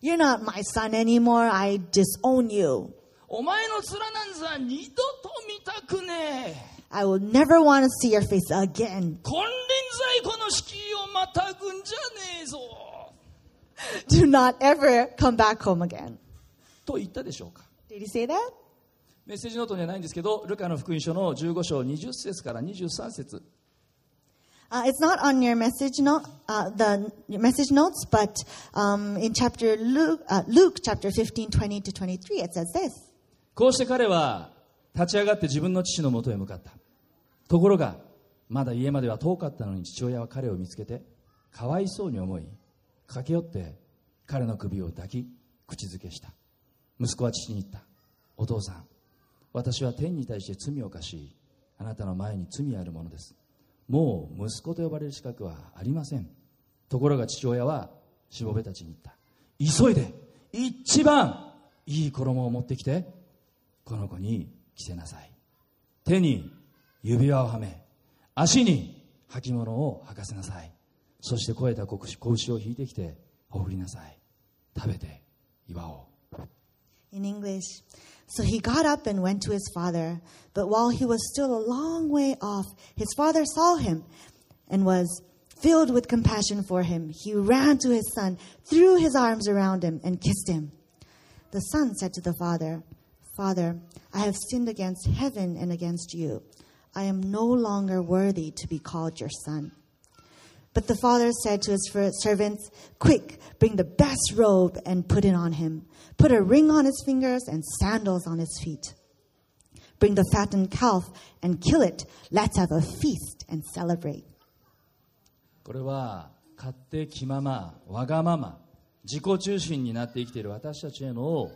You're not my son anymore. I disown you. お前の面なんざ二度と見たくねえ I will never want to see your face again. 金輪際この敷居をまたぐんじゃねえぞ Do not ever come back home again. と言ったでしょうか Did he say that? メッセージノートにはないんですけどルカの福音書の15章20節から23節 Uh, it's not on your message note, uh, the your message notes, but um, in chapter Luke, uh, Luke chapter 15, 20 to 23, it says this. こうして彼は立ち上がって自分の父のもとへ向かった。ところがまだ家までは遠かったのに父親は彼を見つけてかわいそうに思い駆け寄って彼の首を抱き口づけした。息子は父に言った。お父さん私は天に対して罪を犯しあなたの前に罪あるものです。もう息子と呼ばれる資格はありません。ところが父親はしもべたちに言った。急いで一番いい衣を持ってきてこの子に着せなさい手に指輪をはめ足に履物を履かせなさいそして肥えた子牛を引いてきてほふりなさい食べて祝おう In English. So he got up and went to his father. But while he was still a long way off, his father saw him and was filled with compassion for him. He ran to his son, threw his arms around him, and kissed him. The son said to the father, Father, I have sinned against heaven and against you. I am no longer worthy to be called your son. But the father said to his fir- servants, Quick, bring the best robe and put it on him. Put a ring on his fingers and sandals on his feet. Bring the fattened calf and kill it. Let's have a feast and celebrate. これは勝手気ままわがまま自己中心になって生きている私たちへの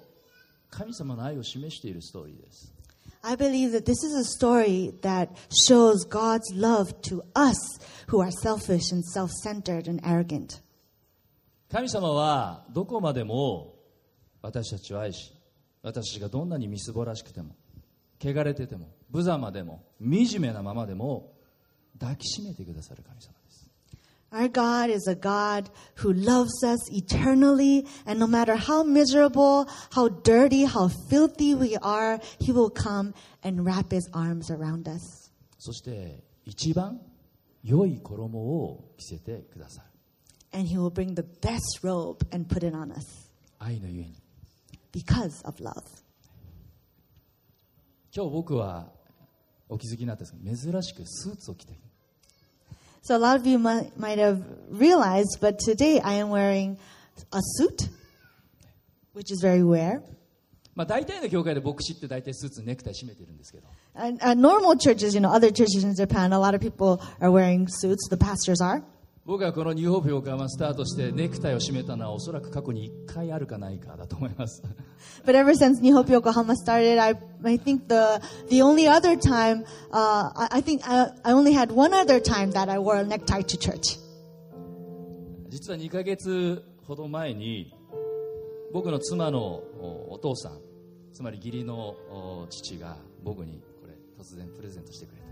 神様の愛を示しているストーリーです I believe that this is a story that shows God's love to us who are selfish and self centered and arrogant. 神様はどこまでも私たちを愛し私がどんなにみすぼらしくても汚れてても無様でも惨めなままでも抱きしめてくださる神様 Our God is a God who loves us eternally, and no matter how miserable, how dirty, how filthy we are, He will come and wrap His arms around us. そして一番良い衣を着せてくださる And He will bring the best robe and put it on us 愛のゆえに because of love. 今日僕はお気づきになったんですが珍しくスーツを着ている So a lot of you might, might have realized, but today I am wearing a suit, which is very rare. まあ、大体の教会で牧師って大体スーツネクタイ締めてるんですけど And at normal churches, you know, other churches in Japan, a lot of people are wearing suits. The pastors are. 僕はこのニューホープ横浜スタートしてネクタイを締めたのはおそらく過去に1回あるかないかだと思います But ever since New Hope Yokohama started, I, I think the, the only other time, uh, I, think I, I only had one other time that I wore a necktie to church. 実は2ヶ月ほど前に僕の妻のおお父さんつまり義理のお父が僕にこれ突然プレゼントしてくれた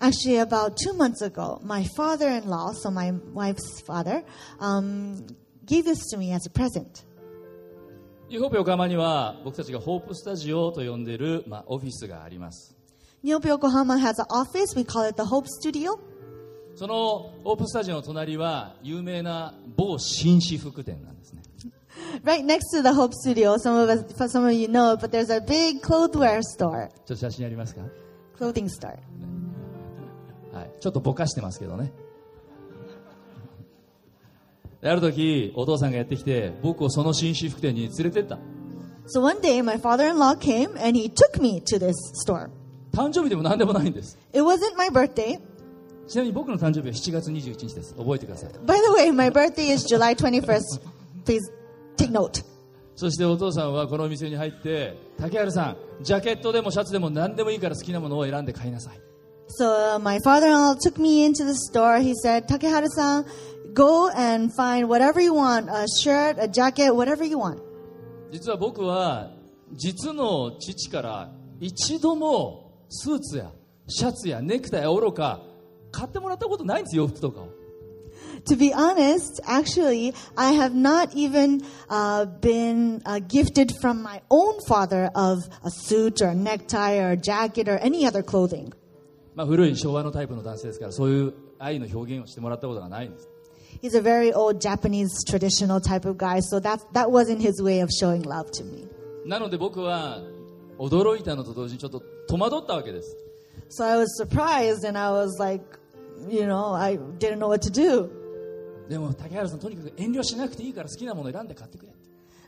Actually, about two months ago, my father-in-law, so my wife's father, um, gave this to me as a present. ニューホープ横浜には僕たちがホープスタジオと呼んでいる、まあ、オフィスがあります New Hope Yokohama has an office. We call it the Hope Studio. そのホープスタジオの隣は有名な某紳士服店なんですね Right [laughs] next to the Hope Studio, some of us, some of you know, but there's a big clothwear store, ちょっと写真ありますか clothing store. はい、 ちょっとぼかしてますけどねである時お父さんがやってきて僕をその紳士服店に連れてった So one day, my father-in-law came and he took me to this store. 誕生日でも何でもないんです It wasn't my birthday. ちなみに僕の誕生日は7月21日です覚えてください By the way, my birthday is July 21st. Please take note. そしてお父さんはこのお店に入って竹原さんジャケットでもシャツでも何でもいいから好きなものを選んで買いなさい So uh, my father-in-law took me into the store. He said, Takehara-san, go and find whatever you want, a shirt, a jacket, whatever you want. 実は僕は実の父から一度もスーツやシャツやネクタイや愚か買ってもらったことないんです洋服とかを To be honest, actually, I have not even uh, been uh, gifted from my own father of a suit or a necktie or a jacket or any other clothing. まあ、古い昭和のタイプの男性ですからそういう愛の表現をしてもらったことがないんです He's a very old Japanese traditional type of guy, so that, that wasn't his way of showing love to me. なので僕は驚いたのと同時にちょっと戸惑ったわけです So I was surprised and I was like, you know, I didn't know what to do. でも竹原さんとにかく遠慮しなくていいから好きなもの選んで買ってくれ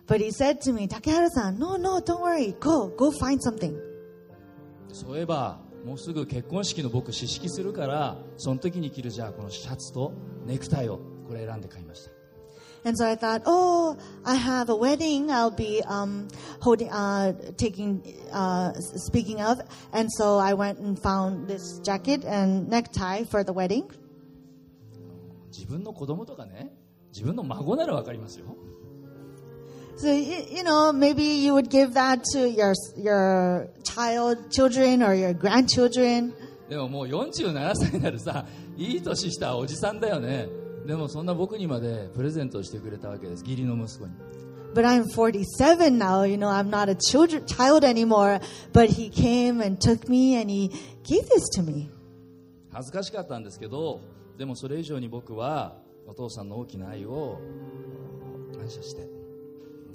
But he said to me, Takehara-san, no, no, don't worry. Go, go find something. そういえばもうすぐ結婚式の僕試式するからその時に着るじゃあこのシャツとネクタイをこれ選んで買いました And so I thought, oh, I have a wedding. I'll be um, holding, uh, taking, uh, speaking of. And so I went and found this jacket and necktie for the wedding. 自分の子供とかね自分の孫なら分かりますよ So you, know, maybe you would give that to your your child, children, or your grandchildren. でももう47歳になるさいい年したおじさんだよねでもそんな僕にまでプレゼントをしてくれたわけです義理の息子に But I'm 47 now. You know, I'm not a children, child anymore. But he came and took me, and he gave this to me. 恥ずかしかったんですけどでもそれ以上に僕はお父さんの大きな愛を感謝して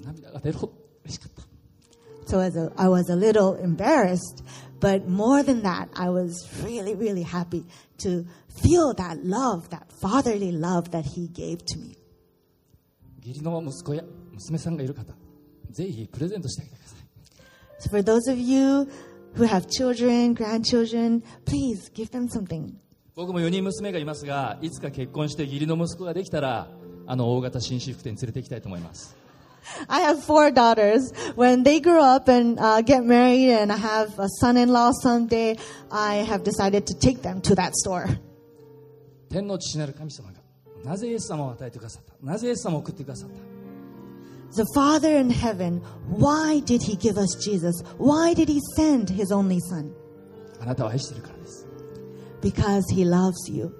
涙が出ろ嬉しかった So as a, I was a little embarrassed, but more than that, I was really, really happy to feel that love, that fatherly love that he gave to me. 義理の息子や娘さんがいる方ぜひプレゼントしてあげてください So for those of you who have children, grandchildren, please give them something. 僕も4人娘がいますがいつか結婚して義理の息子ができたらあの大型紳士服店に連れて行きたいと思います I have four daughters. When they grow up and uh, get married and I have a son-in-law someday, I have decided to take them to that store. 天の父なる神様がなぜイエス様を与えてくださったなぜイエス様を送ってくださった The Father in heaven, why did He give us Jesus? Why did He send His only Son? あなたを愛しているからです Because He loves you.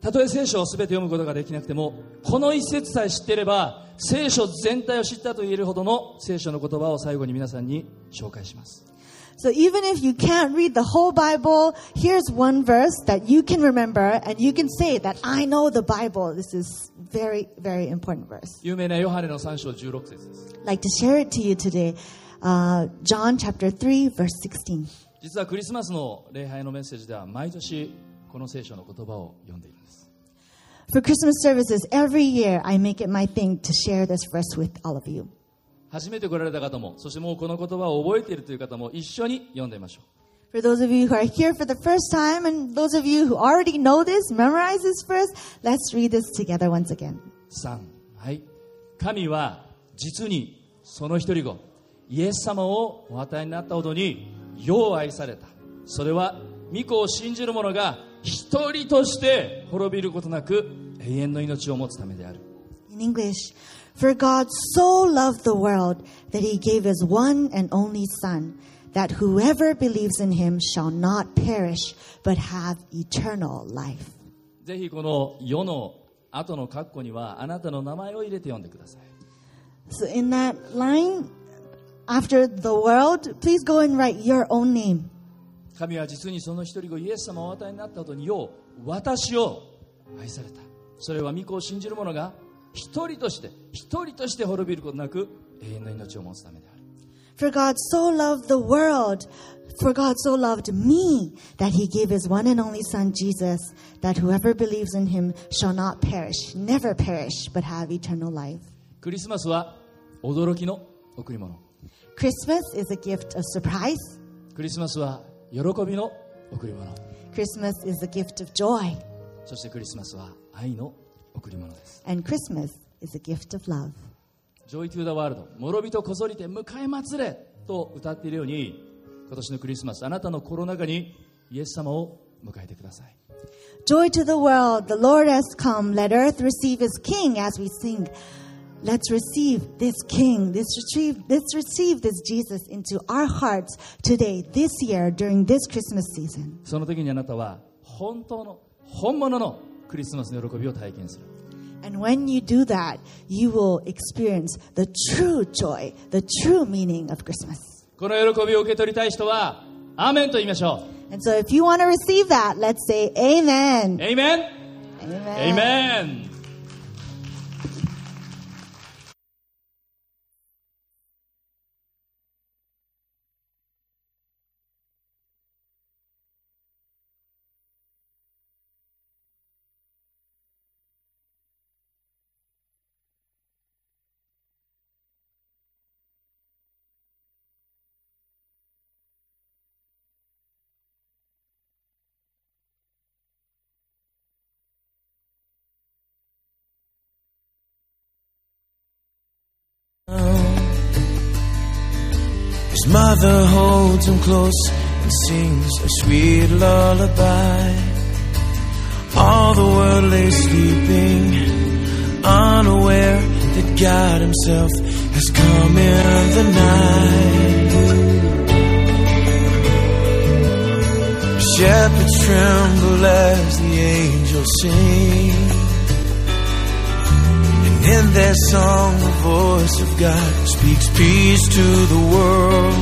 たとえ聖書を全て読むことができなくてもこの一節さえ知っていれば聖書全体を知ったと言えるほどの聖書の言葉を最後に皆さんに紹介します So even if you can't read the whole Bible, here's one verse that you can remember and you can say that I know the Bible. This is very, very important verse. 有名なヨハネの3章16節です I'd like to share it to you today. Uh, John chapter 3, verse 16. 実はクリスマスの礼拝のメッセージでは毎年この聖書の言葉を読んでいるんです For Christmas services, every year I make it my thing to share this verse with all of you. 初めて来られた方もそしてもうこの言葉を覚えているという方も一緒に読んでみましょう For those of you who are here for the first time and those of you who already know this, memorize this verse, let's read this together once again. 3はい神は実にその一人子イエス様をお与えになったほどによう愛されたそれは御子を信じる者が 一人として滅びることなく永遠の命を持つためである In English, for God so loved the world that he gave his one and only Son, that whoever believes in him shall not perish, but have eternal life. ぜひこの世の後の括弧にはあなたの名前を入れて読んでください So in that line, after the world, please go and write your own name. 神は実にその一人子イエス様をお与えになったほどによう私を愛されたそれは御子を信じる者が一人として一人として滅びることなく永遠の命を持つためである For God so loved the world, for God so loved me, that he gave his one and only Son, Jesus, that whoever believes in him shall not perish, never perish, but have eternal life. クリスマスは驚きの贈り物 Christmas is a gift of surprise. クリスマスは喜びの贈り物 Christmas is a gift of joy. そしてクリスマスは愛の贈り物です And Christmas is a gift of love. Joy to the World 諸人こぞりて迎え祭れと歌っているように今年のクリスマスあなたのコロナ禍にイエス様を迎えてください Joy to the world, the Lord has come. Let earth receive his king as we sing. Let's receive this king, this receive, let's receive this Jesus into our hearts today, this year, during this Christmas season. その時にあなたは本当の本物のクリスマスの喜びを体験する And when you do that, you will experience the true joy, the true meaning of Christmas. この喜びを受け取りたい人はアーメンと言いましょ And so if you want to receive that, let's say amen. うエイメン Amen. His mother holds him close and sings a sweet lullaby. All the world lay sleeping, unaware that God Himself has come in the night. Shepherds tremble as the angels sing. In their song, the voice of God speaks peace to the world.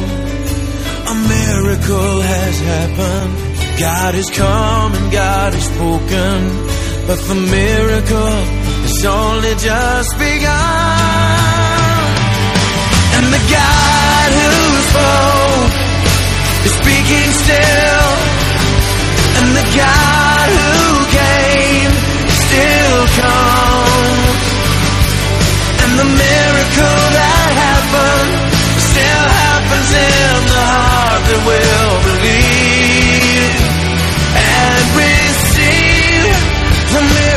A miracle has happened. God has come and God has spoken. But the miracle has only just begun. And the God who spoke is speaking still.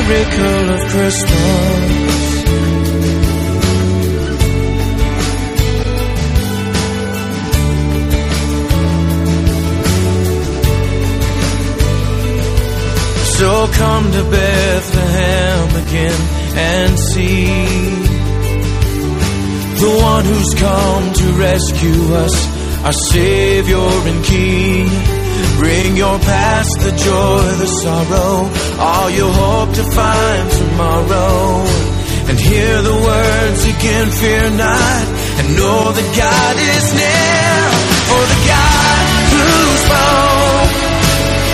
Miracle of Christmas. So come to Bethlehem again and see the one who's come to rescue us, our Savior and King. Bring your past, the joy, the sorrow, all you hope to find tomorrow. And hear the words again, fear not, and know that God is near. For the God who spoke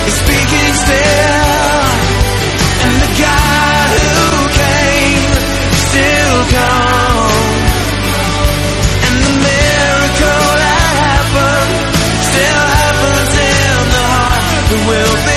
is speaking still, and the God who came still comes. Will believe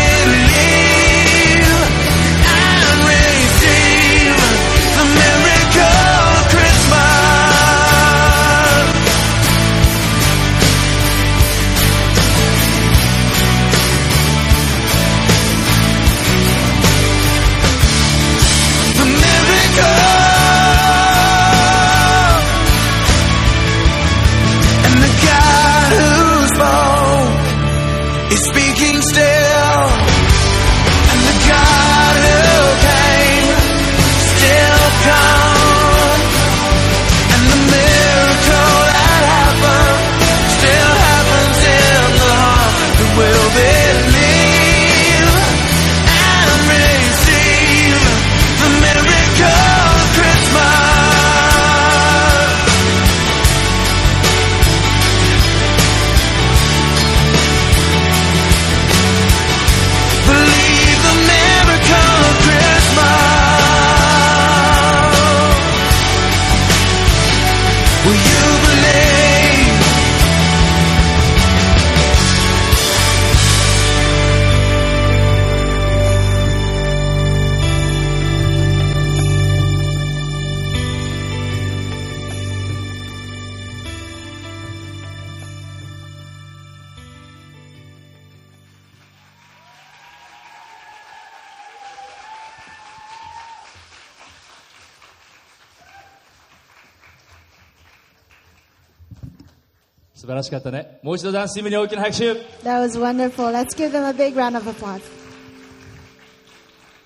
しかったねもう一度ダンスチームに大きな拍手 That was wonderful. Let's give them a big round of applause.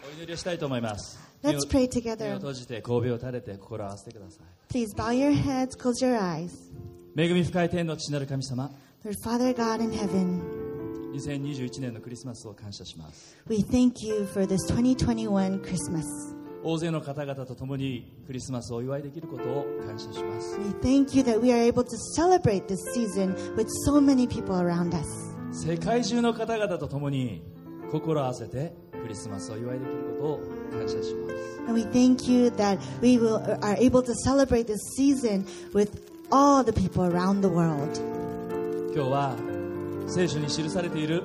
お祈りをしたいと思います Let's pray 目を together. 閉じて神戸を垂れて心を合わせてください Please bow your heads, close your eyes. 恵み深い天の父なる神様 Lord Father God in heaven, 2021年のクリスマスを感謝します we thank you for this 2021 Christmas. 大勢の方々と共にクリスマスをお祝いできることを感謝します We thank you that we are able to celebrate this season with so many people around us. 世界中の方々と共に心を合わせてクリスマスをお祝いできることを感謝します And we thank you that we will, are able to celebrate this season with all the people around the world. 今日は聖書に記されている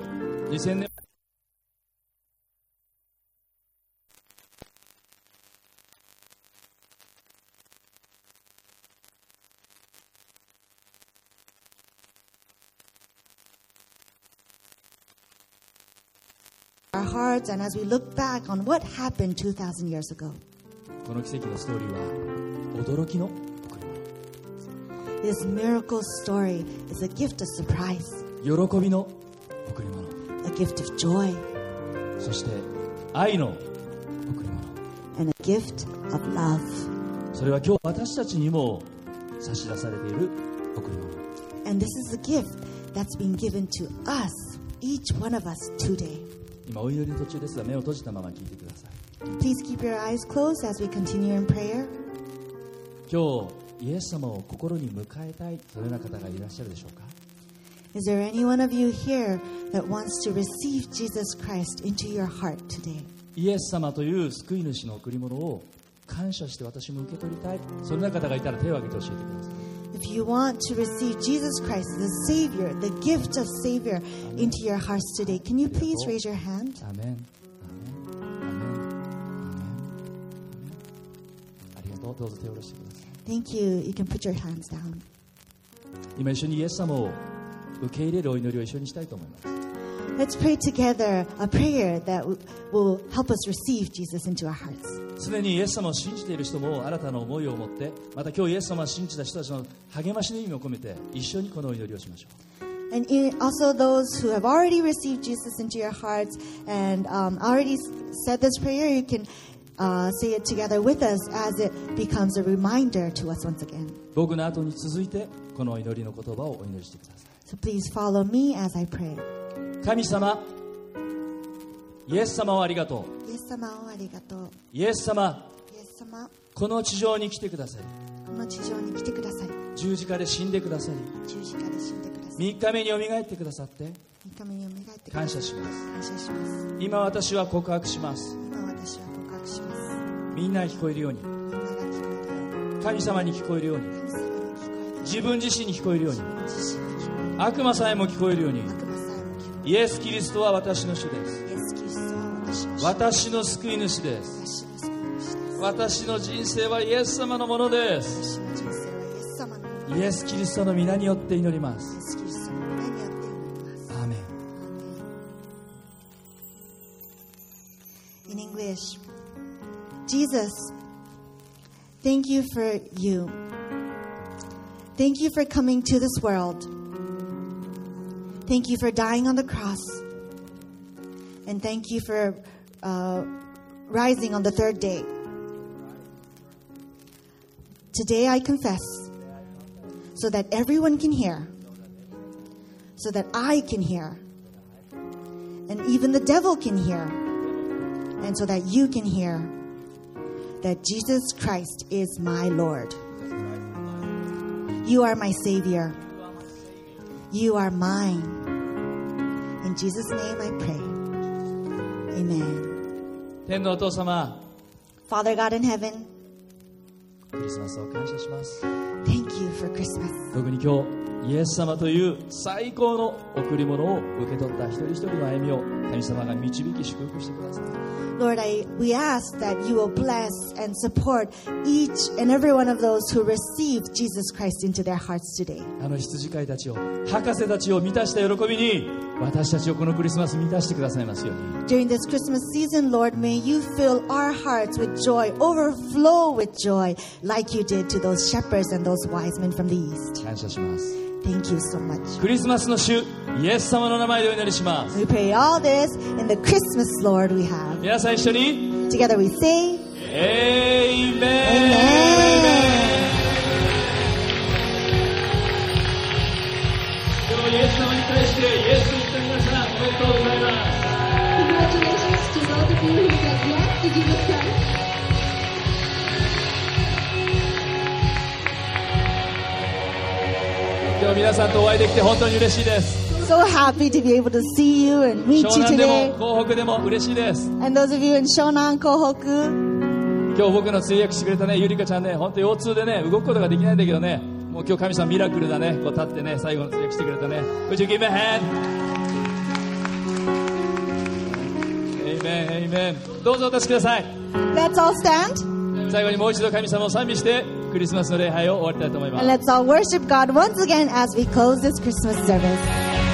2000年 hearts, and as we look back on what happened 2,000 years ago, この奇跡のストーリーは驚きの贈り this miracle story is a gift of surprise, 物喜びの贈り物 a gift of joy, そして愛の贈り物 and a gift of love. それは今日私たちにも差し出されている贈り物 And this is a gift that's been given to us, each one of us today. 今お祈り途中ですが目を閉じたまま聞いてください。今日イエス様を心に迎えたいそのうな方がいらっしゃるでしょうか？イエス様という救い主の贈り物を感謝して私も受け取りたい。そのうな方がいたら手を挙げて教えてください。you want to receive Jesus Christ, the Savior, the gift of Savior, into your hearts today, can you please raise your hand? Amen. Thank you. You can put your hands down. 今一緒にイエス様を受け入れるお祈りを一緒にしたいと思います。Let's pray together a prayer that w- will help us receive Jesus into our hearts. すでにイエス様を信じている人も新たな思いを持ってまた今日イエス様を信じた人たちの励ましの意味を込めて一緒にこのお祈りをしましょう And in, also those who have already received Jesus into your hearts and um, already s- said this prayer, you can uh, say it together with us as it becomes a reminder to us once again. 僕の後に続いてこの祈りの言葉をお祈りしてくださ So please follow me as I pray. い神様イエス様をありがとう。イエス様をありがとう。イエス様イエス様、この地上に来てください。この地上に来てくださり、十字架で死んでくださり十字架で死んでくださり、3日目によみがえってくださって。三日目によみがえって感謝します。感謝します。今私は告白します。今私は告白します。みんなに。聞こえるように。神様に聞こえるように。自分自身に聞こえるように。悪魔さえも聞こえるようにイエス・キリストは私の主です。私の救い主です。私の人生はイエス様のものです。イエス様のものイエス・キリストの皆によって祈りまイエすス・キリストの皆によって祈ります。アーメン。In English, Jesus, thank you for you. Thank you for coming to this world. Thank you for dying on the cross. And thank you for uh, rising on the third day. Today I confess so that everyone can hear, so that I can hear, and even the devil can hear, and so that you can hear that Jesus Christ is my Lord. You are my Savior. You are mine. In Jesus' name I pray. Amen. 天のお父様 Father God in heaven, クリスマスを感謝します thank you for Christmas. 特に今日 イエス様という最高の贈り物を受け取った一人一人の歩みを神様が導き祝福してください Lord, I, we ask that you will bless and support each and every one of those who receive Jesus Christ into their hearts today. あの羊飼いたちを博士たちを満たした喜びに私たちをこのクリスマス満たしてくださいますように During this Christmas season, Lord, may you fill our hearts with joy, overflow with joy, like you did to those shepherds and those wise men from the east. 感謝します Thank you so much. クリスマスの主イエス様の名前でお祈りします We pray all this in the Christmas, Lord, we have. 皆さん一緒に Together we say, エイメン Amen. 今日イエス様に対してイエスと言った皆さんおめでとうございます Congratulations to those of you who said yes to Jesus Christ. 今日皆さんとお会いできて本当に嬉しいです。So happy to be able to see you and meet 湘 you 南でも today. 港北でも嬉しいです。And those of you in Shonan, Kohoku, 今日僕の通訳してくれたねゆりかちゃんね本当腰痛でね動くことができないんだけどね。もう今日神様ミラクルだね。こう立ってね最後の通訳してくれたね。Would you give me a hand? Amen, amen. どうぞお立ちください。Let's all stand. 最後にもう一度神様を賛美してクリスマスの礼拝を終わりたいと思います and let's all worship God once again as we close this Christmas service.